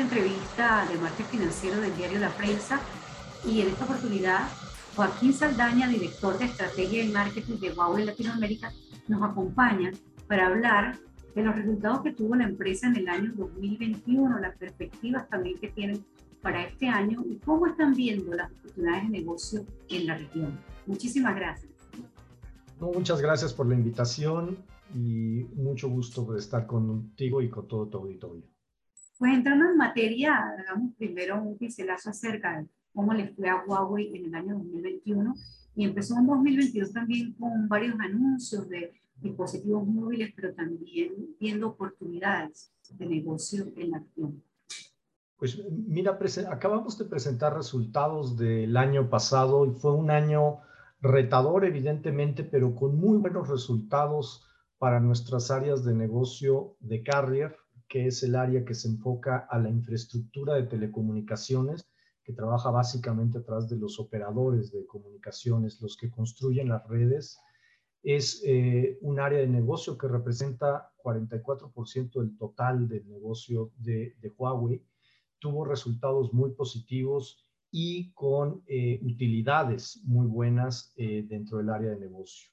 entrevista de marketing financiero del diario La Prensa y en esta oportunidad Joaquín Saldaña, director de estrategia y marketing de Huawei Latinoamérica, nos acompaña para hablar de los resultados que tuvo la empresa en el año 2021, las perspectivas también que tienen para este año y cómo están viendo las oportunidades de negocio en la región. Muchísimas gracias. muchas gracias por la invitación y mucho gusto de estar contigo y con todo tu auditorio. Pues entrando en materia, hagamos primero un pincelazo acerca de cómo le fue a Huawei en el año 2021 y empezó en 2022 también con varios anuncios de dispositivos móviles, pero también viendo oportunidades de negocio en la región. Pues mira, acabamos de presentar resultados del año pasado y fue un año retador, evidentemente, pero con muy buenos resultados para nuestras áreas de negocio de Carrier, que es el área que se enfoca a la infraestructura de telecomunicaciones, que trabaja básicamente atrás de los operadores de comunicaciones, los que construyen las redes. Es eh, un área de negocio que representa 44% del total del negocio de, Huawei. Tuvo resultados muy positivos y con eh, utilidades muy buenas eh, dentro del área de negocio.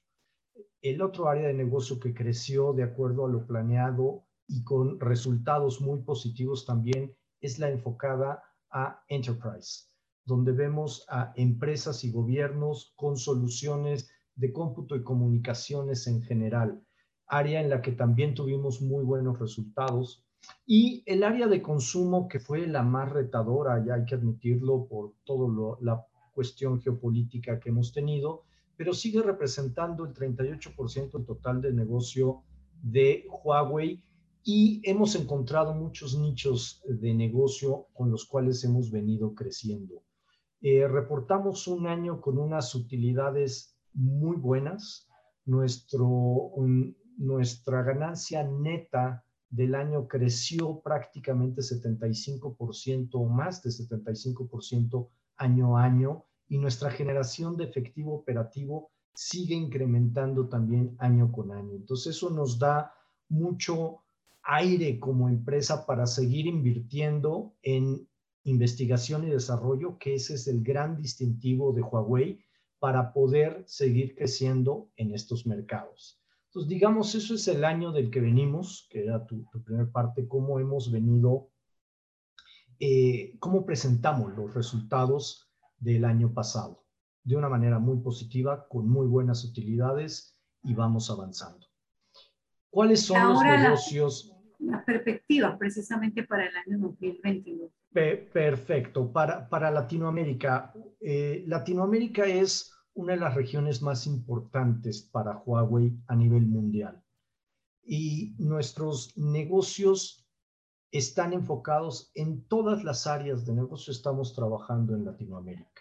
El otro área de negocio que creció de acuerdo a lo planeado y con resultados muy positivos también es la enfocada a enterprise, donde vemos a empresas y gobiernos con soluciones de cómputo y comunicaciones en general, área en la que también tuvimos muy buenos resultados. Y el área de consumo, que fue la más retadora, ya hay que admitirlo por toda la cuestión geopolítica que hemos tenido, pero sigue representando el 38% del total de negocio de Huawei y hemos encontrado muchos nichos de negocio con los cuales hemos venido creciendo. Eh, reportamos un año con unas utilidades muy buenas. Nuestro, nuestra ganancia neta del año creció prácticamente 75% o más de 75% año a año y nuestra generación de efectivo operativo sigue incrementando también año con año. Entonces eso nos da mucho aire como empresa para seguir invirtiendo en investigación y desarrollo, que ese es el gran distintivo de Huawei para poder seguir creciendo en estos mercados. Entonces, digamos, eso es el año del que venimos, que era tu, primera parte, cómo hemos venido, eh, cómo presentamos los resultados del año pasado, de una manera muy positiva, con muy buenas utilidades y vamos avanzando. ¿Cuáles son los negocios? Las perspectivas precisamente para el año 2022. perfecto. Para, para Latinoamérica, eh, Latinoamérica es una de las regiones más importantes para Huawei a nivel mundial. Y nuestros negocios están enfocados en todas las áreas de negocio. Estamos trabajando en Latinoamérica.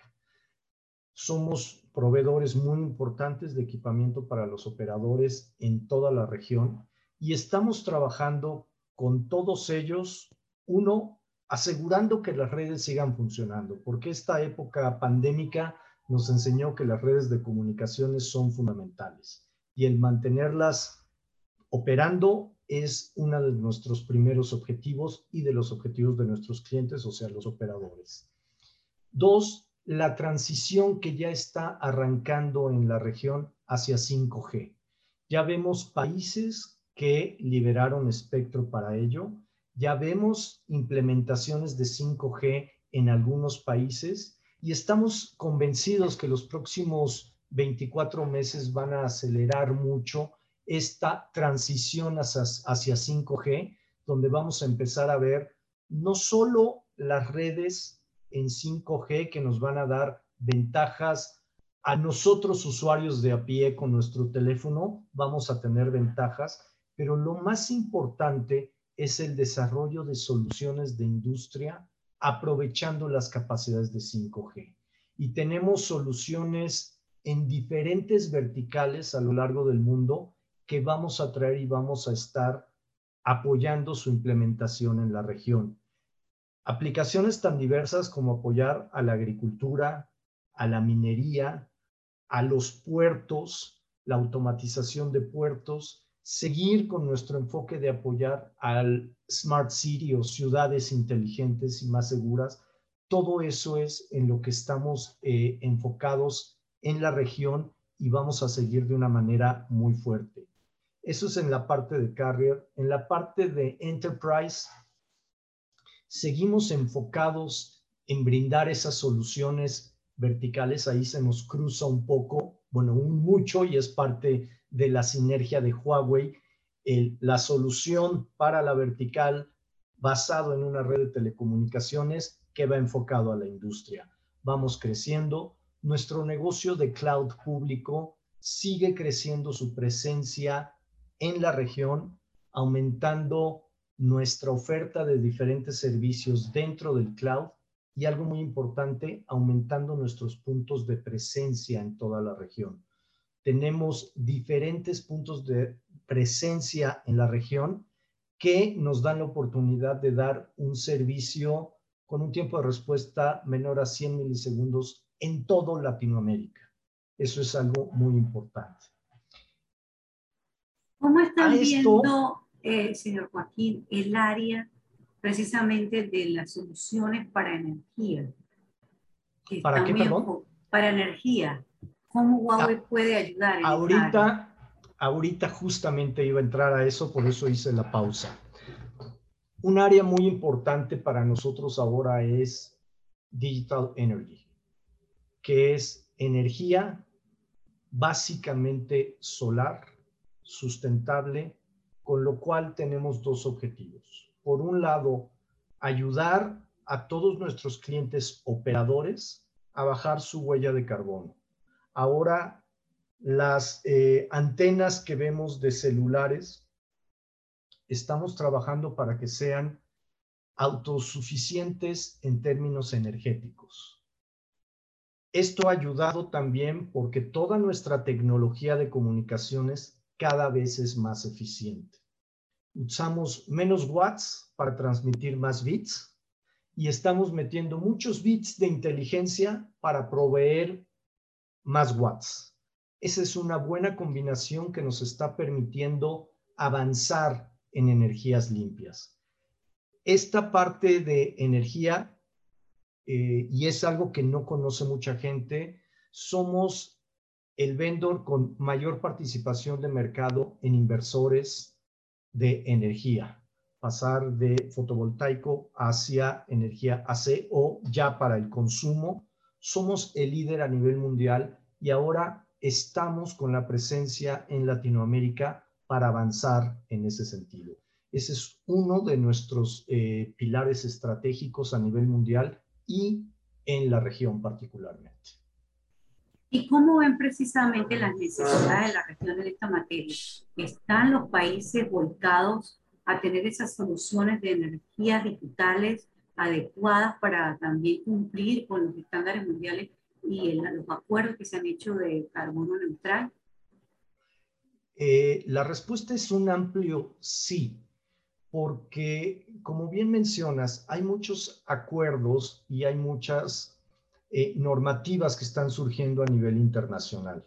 Somos proveedores muy importantes de equipamiento para los operadores en toda la región y estamos trabajando con todos ellos, uno, asegurando que las redes sigan funcionando, porque esta época pandémica nos enseñó que las redes de comunicaciones son fundamentales y el mantenerlas operando es uno de nuestros primeros objetivos y de los objetivos de nuestros clientes, o sea, los operadores. Dos, la transición que ya está arrancando en la región hacia 5G. Ya vemos países que liberaron espectro para ello, ya vemos implementaciones de 5G en algunos países y estamos convencidos que los próximos 24 meses van a acelerar mucho esta transición hacia, hacia 5G, donde vamos a empezar a ver no solo las redes en 5G que nos van a dar ventajas a nosotros usuarios de a pie con nuestro teléfono, vamos a tener ventajas, pero lo más importante es el desarrollo de soluciones de industria aprovechando las capacidades de 5G. Y tenemos soluciones en diferentes verticales a lo largo del mundo que vamos a traer y vamos a estar apoyando su implementación en la región. Aplicaciones tan diversas como apoyar a la agricultura, a la minería, a los puertos, la automatización de puertos seguir con nuestro enfoque de apoyar al Smart City o ciudades inteligentes y más seguras. Todo eso es en lo que estamos eh, enfocados en la región y vamos a seguir de una manera muy fuerte. Eso es en la parte de Carrier. En la parte de Enterprise, seguimos enfocados en brindar esas soluciones verticales. Ahí se nos cruza un poco, bueno, mucho y es parte de la sinergia de Huawei. la solución para la vertical basado en una red de telecomunicaciones que va enfocado a la industria. Vamos creciendo. Nuestro negocio de cloud público sigue creciendo su presencia en la región, aumentando nuestra oferta de diferentes servicios dentro del cloud y algo muy importante, aumentando nuestros puntos de presencia en toda la región. Tenemos diferentes puntos de presencia en la región que nos dan la oportunidad de dar un servicio con un tiempo de respuesta menor a 100 milisegundos en todo Latinoamérica. Eso es algo muy importante. ¿Cómo están viendo eh, señor Joaquín, el área precisamente de las soluciones para energía. ¿Para qué, perdón? Para energía. ¿Cómo Huawei ah, puede ayudar? En ahorita, ahorita justamente iba a entrar a eso, por eso hice la pausa. Un área muy importante para nosotros ahora es Digital Energy, que es energía básicamente solar, sustentable con lo cual tenemos dos objetivos. Por un lado, ayudar a todos nuestros clientes operadores a bajar su huella de carbono. Ahora, las eh, antenas que vemos de celulares, estamos trabajando para que sean autosuficientes en términos energéticos. Esto ha ayudado también porque toda nuestra tecnología de comunicaciones cada vez es más eficiente. Usamos menos watts para transmitir más bits y estamos metiendo muchos bits de inteligencia para proveer más watts. Esa es una buena combinación que nos está permitiendo avanzar en energías limpias. Esta parte de energía, eh, y es algo que no conoce mucha gente, somos el vendor con mayor participación de mercado en inversores de energía, pasar de fotovoltaico hacia energía AC o ya para el consumo. Somos el líder a nivel mundial y ahora estamos con la presencia en Latinoamérica para avanzar en ese sentido. Ese es uno de nuestros eh, pilares estratégicos a nivel mundial y en la región particularmente. ¿Y cómo ven precisamente las necesidades de la región en esta materia? ¿Están los países volcados a tener esas soluciones de energías digitales adecuadas para también cumplir con los estándares mundiales y los acuerdos que se han hecho de carbono neutral? Eh, la respuesta es un amplio sí, porque como bien mencionas, hay muchos acuerdos y hay muchas eh, normativas que están surgiendo a nivel internacional.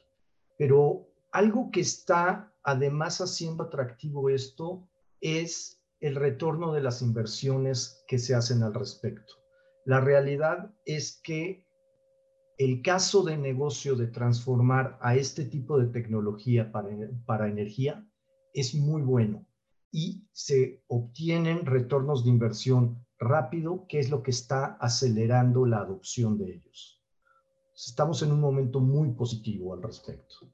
Pero algo que está además haciendo atractivo esto es el retorno de las inversiones que se hacen al respecto. La realidad es que el caso de negocio de transformar a este tipo de tecnología para, para energía es muy bueno y se obtienen retornos de inversión rápido, que es lo que está acelerando la adopción de ellos. Estamos en un momento muy positivo al respecto.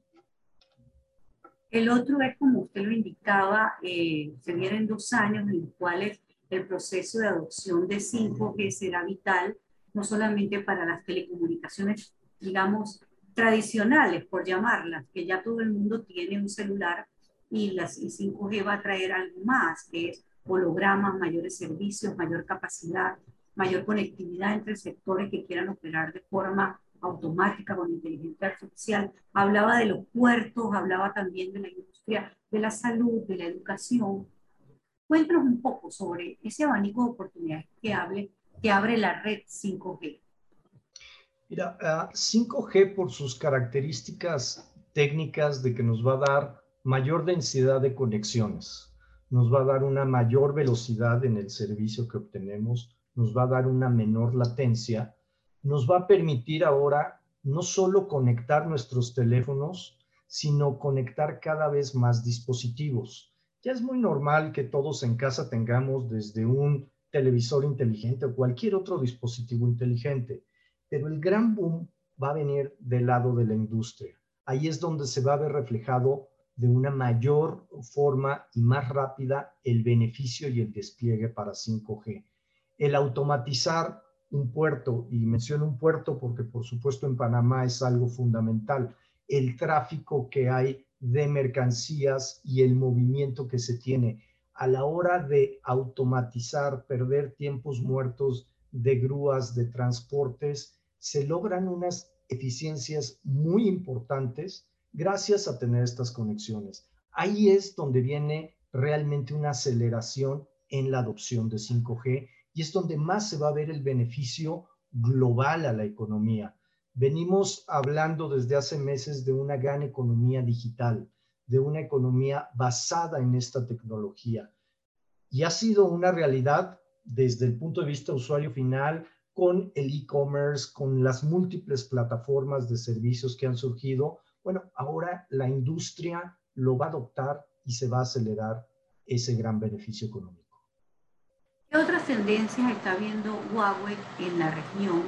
El otro es, como usted lo indicaba, eh, se vienen dos años en los cuales el proceso de adopción de 5G será vital, no solamente para las telecomunicaciones, digamos, tradicionales, por llamarlas, que ya todo el mundo tiene un celular y, las, y 5G va a traer algo más, que es hologramas, mayores servicios, mayor capacidad, mayor conectividad entre sectores que quieran operar de forma automática con inteligencia artificial. Hablaba de los puertos, hablaba también de la industria de la salud, de la educación. Cuéntanos un poco sobre ese abanico de oportunidades que, abre la red 5G. Mira, 5G por sus características técnicas de que nos va a dar mayor densidad de conexiones, nos va a dar una mayor velocidad en el servicio que obtenemos, nos va a dar una menor latencia, nos va a permitir ahora no solo conectar nuestros teléfonos, sino conectar cada vez más dispositivos. Ya es muy normal que todos en casa tengamos desde un televisor inteligente o cualquier otro dispositivo inteligente, pero el gran boom va a venir del lado de la industria. Ahí es donde se va a ver reflejado de una mayor forma y más rápida el beneficio y el despliegue para 5G. El automatizar un puerto, y menciono un puerto porque por supuesto en Panamá es algo fundamental, el tráfico que hay de mercancías y el movimiento que se tiene a la hora de automatizar, perder tiempos muertos de grúas, de transportes, se logran unas eficiencias muy importantes gracias a tener estas conexiones. Ahí es donde viene realmente una aceleración en la adopción de 5G y es donde más se va a ver el beneficio global a la economía. Venimos hablando desde hace meses de una gran economía digital, de una economía basada en esta tecnología. Y ha sido una realidad desde el punto de vista usuario final con el e-commerce, con las múltiples plataformas de servicios que han surgido. Bueno, ahora la industria lo va a adoptar y se va a acelerar ese gran beneficio económico. ¿Qué otras tendencias está viendo Huawei en la región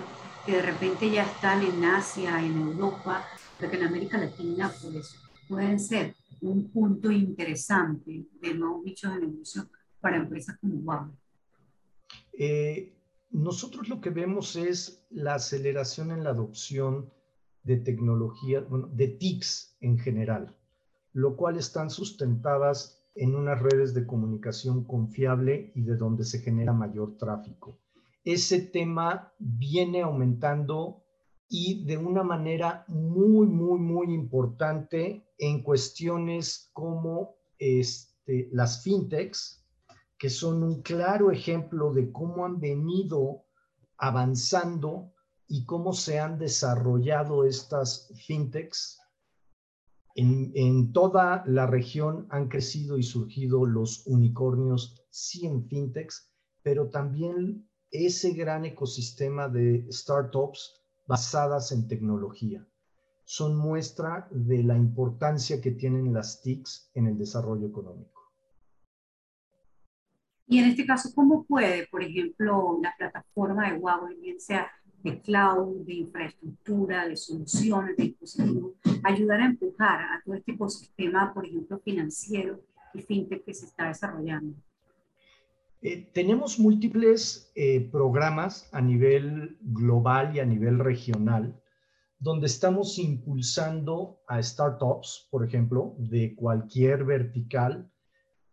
que de repente ya están en Asia, en Europa, pero que en América Latina pues, pueden ser un punto interesante de nuevos nichos de negocio para empresas como Huawei? Eh, nosotros lo que vemos es la aceleración en la adopción de tecnología, bueno, de TICs en general, lo cual están sustentadas en unas redes de comunicación confiable y de donde se genera mayor tráfico. Ese tema viene aumentando y de una manera muy, muy, muy importante en cuestiones como este, las fintechs, que son un claro ejemplo de cómo han venido avanzando y cómo se han desarrollado estas fintechs en, toda la región han crecido y surgido los unicornios, sí en fintechs, pero también ese gran ecosistema de startups basadas en tecnología. Son muestra de la importancia que tienen las TICs en el desarrollo económico. Y en este caso, ¿cómo puede, por ejemplo, la plataforma de Huawei, bien sea de cloud, de infraestructura, de soluciones, de dispositivos, ayudar a empujar a todo este ecosistema, por ejemplo, financiero y fintech que se está desarrollando? Eh, tenemos múltiples eh, programas a nivel global y a nivel regional donde estamos impulsando a startups, por ejemplo, de cualquier vertical,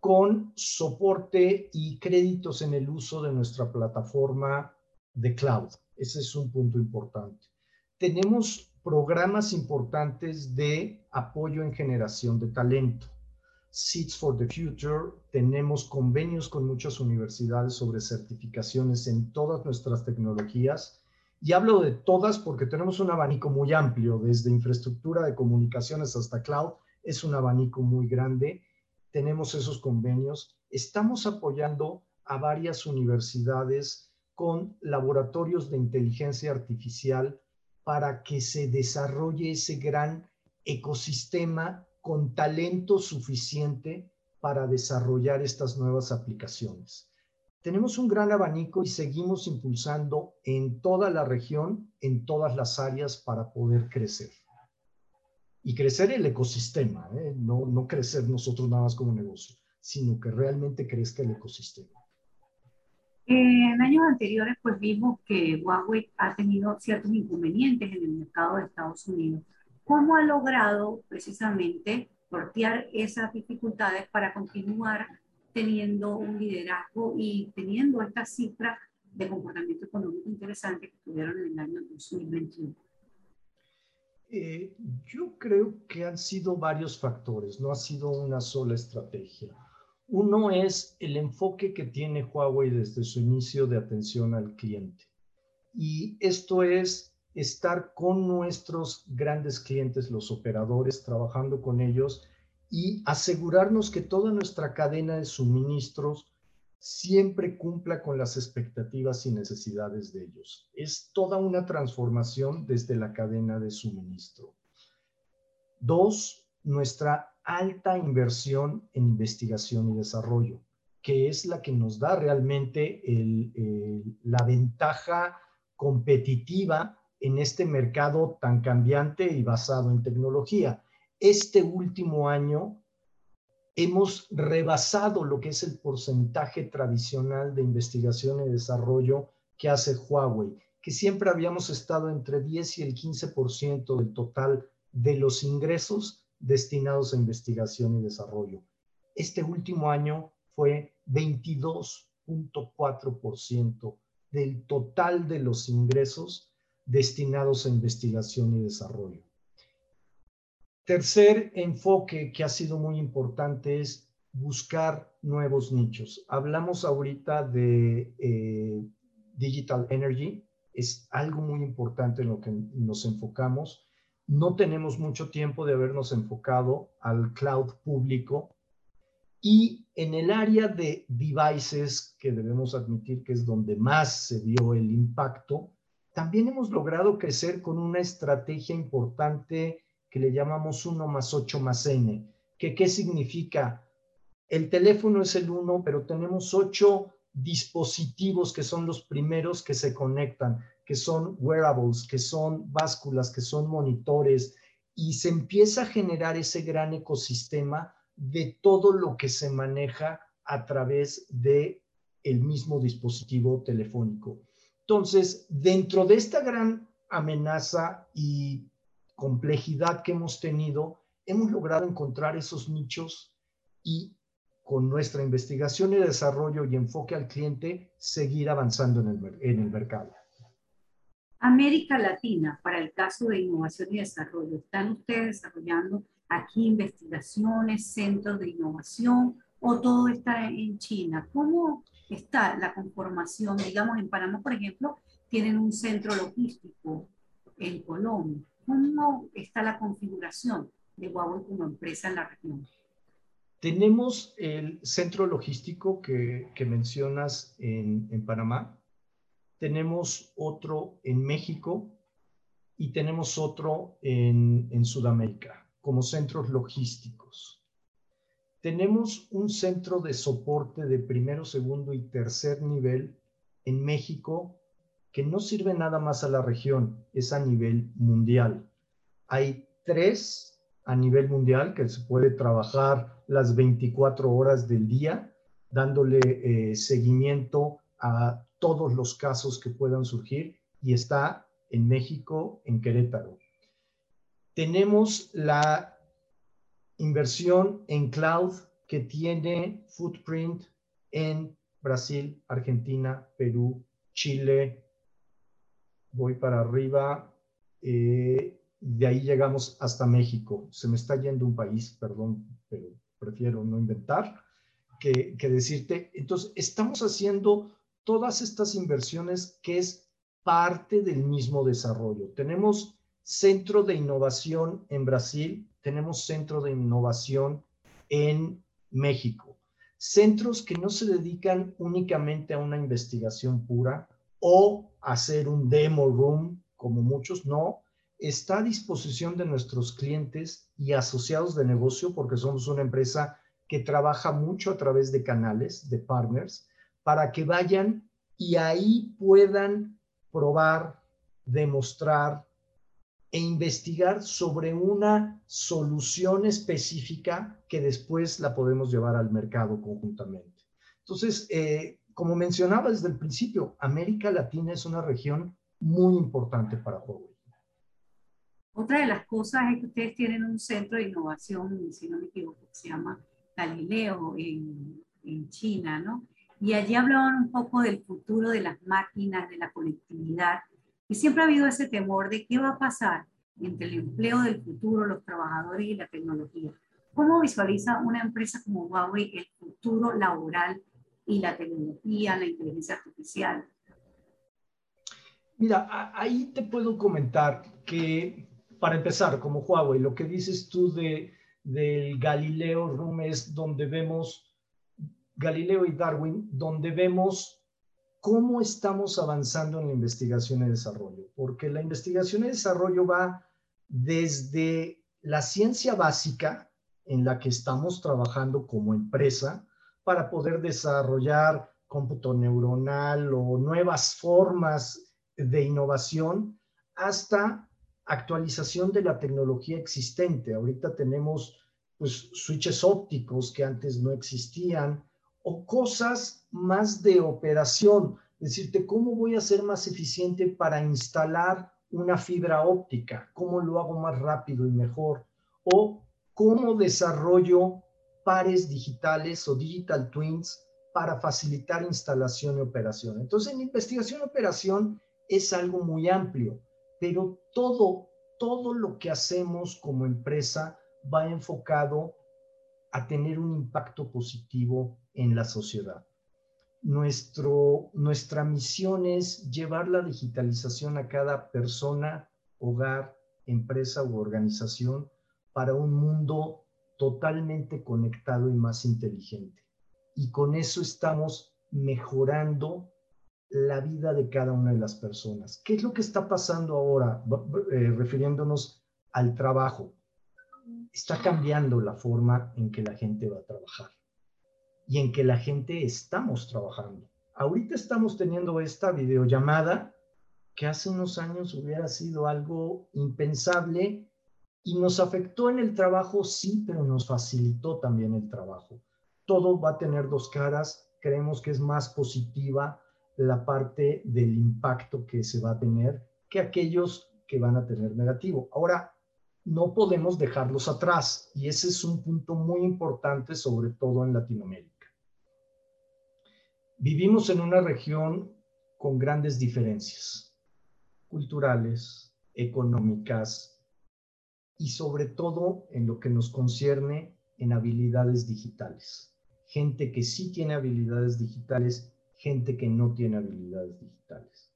con soporte y créditos en el uso de nuestra plataforma de cloud. Ese es un punto importante. Tenemos programas importantes de apoyo en generación de talento. Seeds for the Future, tenemos convenios con muchas universidades sobre certificaciones en todas nuestras tecnologías. Y hablo de todas porque tenemos un abanico muy amplio, desde infraestructura de comunicaciones hasta cloud, es un abanico muy grande. Tenemos esos convenios. Estamos apoyando a varias universidades con laboratorios de inteligencia artificial para que se desarrolle ese gran ecosistema con talento suficiente para desarrollar estas nuevas aplicaciones. Tenemos un gran abanico y seguimos impulsando en toda la región, en todas las áreas para poder crecer. Y crecer el ecosistema, ¿eh? no, no crecer nosotros nada más como negocio, sino que realmente crezca el ecosistema. En años anteriores, pues vimos que Huawei ha tenido ciertos inconvenientes en el mercado de Estados Unidos. ¿Cómo ha logrado precisamente sortear esas dificultades para continuar teniendo un liderazgo y teniendo esta cifra de comportamiento económico interesante que tuvieron en el año 2021? Eh, yo creo que han sido varios factores, no ha sido una sola estrategia. Uno es el enfoque que tiene Huawei desde su inicio de atención al cliente. Y esto es estar con nuestros grandes clientes, los operadores, trabajando con ellos y asegurarnos que toda nuestra cadena de suministros siempre cumpla con las expectativas y necesidades de ellos. Es toda una transformación desde la cadena de suministro. Dos, nuestra alta inversión en investigación y desarrollo, que es la que nos da realmente la ventaja competitiva en este mercado tan cambiante y basado en tecnología. Este último año hemos rebasado lo que es el porcentaje tradicional de investigación y desarrollo que hace Huawei, que siempre habíamos estado entre 10 y el 15% del total de los ingresos destinados a investigación y desarrollo. Este último año fue 22.4% del total de los ingresos destinados a investigación y desarrollo. Tercer enfoque que ha sido muy importante es buscar nuevos nichos. Hablamos ahorita de eh, Digital Energy, es algo muy importante en lo que nos enfocamos. No tenemos mucho tiempo de habernos enfocado al cloud público y en el área de devices, que debemos admitir que es donde más se vio el impacto, también hemos logrado crecer con una estrategia importante que le llamamos 1 más 8 más n. Que, ¿Qué significa? El teléfono es el 1, pero tenemos 8 dispositivos que son los primeros que se conectan, que son wearables, que son básculas, que son monitores, y se empieza a generar ese gran ecosistema de todo lo que se maneja a través de el mismo dispositivo telefónico. Entonces, dentro de esta gran amenaza y complejidad que hemos tenido, hemos logrado encontrar esos nichos y con nuestra investigación y desarrollo y enfoque al cliente, seguir avanzando en el, en el mercado. América Latina, para el caso de innovación y desarrollo, ¿están ustedes desarrollando aquí investigaciones, centros de innovación o todo está en China? ¿Cómo está la conformación? Digamos, en Panamá, por ejemplo, tienen un centro logístico en Colombia. ¿Cómo está la configuración de Huawei como empresa en la región? Tenemos el centro logístico que, mencionas en, en, Panamá, tenemos otro en México y tenemos otro en, en Sudamérica como centros logísticos. Tenemos un centro de soporte de primero, segundo y tercer nivel en México que no sirve nada más a la región, es a nivel mundial. Hay tres a nivel mundial que se puede trabajar las 24 horas del día, dándole eh, seguimiento a todos los casos que puedan surgir y está en México, en Querétaro. Tenemos la inversión en cloud que tiene footprint en Brasil, Argentina, Perú, Chile, voy para arriba, eh, de ahí llegamos hasta México. Se me está yendo un país, perdón, pero prefiero no inventar que, que decirte. Entonces, estamos haciendo todas estas inversiones que es parte del mismo desarrollo. Tenemos centro de innovación en Brasil, tenemos centro de innovación en México. Centros que no se dedican únicamente a una investigación pura, o hacer un demo room, como muchos, no, está a disposición de nuestros clientes y asociados de negocio, porque somos una empresa que trabaja mucho a través de canales, de partners, para que vayan y ahí puedan probar, demostrar e investigar sobre una solución específica que después la podemos llevar al mercado conjuntamente. Entonces, eh, como mencionaba desde el principio, América Latina es una región muy importante para Huawei. Otra de las cosas es que ustedes tienen un centro de innovación, si no me equivoco, que se llama Galileo en, en China, ¿no? Y allí hablaban un poco del futuro de las máquinas, de la conectividad. Y siempre ha habido ese temor de qué va a pasar entre el empleo del futuro, los trabajadores y la tecnología. ¿Cómo visualiza una empresa como Huawei el futuro laboral y la tecnología, la inteligencia artificial. Mira, ahí te puedo comentar que, para empezar, como Huawei, lo que dices tú de, del Galileo Room es donde vemos, Galileo y Darwin, donde vemos cómo estamos avanzando en la investigación y desarrollo, porque la investigación y desarrollo va desde la ciencia básica en la que estamos trabajando como empresa para poder desarrollar cómputo neuronal o nuevas formas de innovación hasta actualización de la tecnología existente. Ahorita tenemos pues switches ópticos que antes no existían o cosas más de operación, decirte cómo voy a ser más eficiente para instalar una fibra óptica, cómo lo hago más rápido y mejor, o cómo desarrollo pares digitales o digital twins para facilitar instalación y operación. Entonces, en investigación y operación es algo muy amplio, pero todo, todo lo que hacemos como empresa va enfocado a tener un impacto positivo en la sociedad. Nuestro, nuestra misión es llevar la digitalización a cada persona, hogar, empresa u organización para un mundo totalmente conectado y más inteligente. Y con eso estamos mejorando la vida de cada una de las personas. ¿Qué es lo que está pasando ahora, eh, refiriéndonos al trabajo? Está cambiando la forma en que la gente va a trabajar y en que la gente estamos trabajando. Ahorita estamos teniendo esta videollamada que hace unos años hubiera sido algo impensable y nos afectó en el trabajo, sí, pero nos facilitó también el trabajo. Todo va a tener dos caras. Creemos que es más positiva la parte del impacto que se va a tener que aquellos que van a tener negativo. Ahora, no podemos dejarlos atrás y ese es un punto muy importante, sobre todo en Latinoamérica. Vivimos en una región con grandes diferencias culturales, económicas y sobre todo en lo que nos concierne en habilidades digitales. Gente que sí tiene habilidades digitales, gente que no tiene habilidades digitales.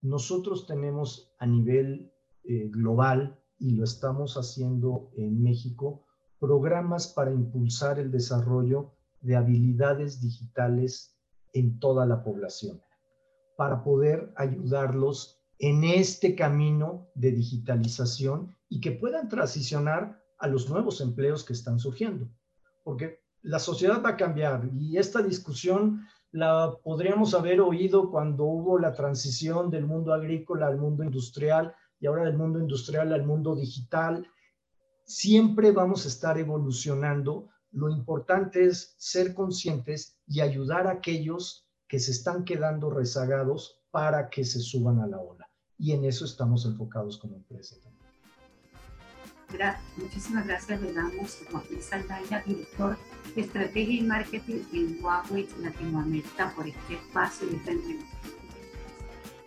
Nosotros tenemos a nivel eh, global, y lo estamos haciendo en México, programas para impulsar el desarrollo de habilidades digitales en toda la población para poder ayudarlos en este camino de digitalización y que puedan transicionar a los nuevos empleos que están surgiendo. Porque la sociedad va a cambiar y esta discusión la podríamos haber oído cuando hubo la transición del mundo agrícola al mundo industrial y ahora del mundo industrial al mundo digital. Siempre vamos a estar evolucionando lo importante es ser conscientes y ayudar a aquellos que se están quedando rezagados para que se suban a la ola. Y en eso estamos enfocados como empresa también. muchísimas gracias le damos a Joaquín Saldaña, director de Estrategia y Marketing en Huawei Latinoamérica, por este espacio y esta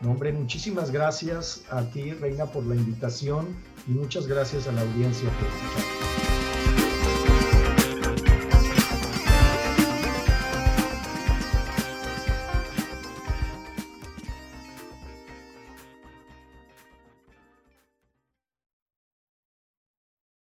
No, hombre, muchísimas gracias a ti, Reina, por la invitación y muchas gracias a la audiencia por escuchar.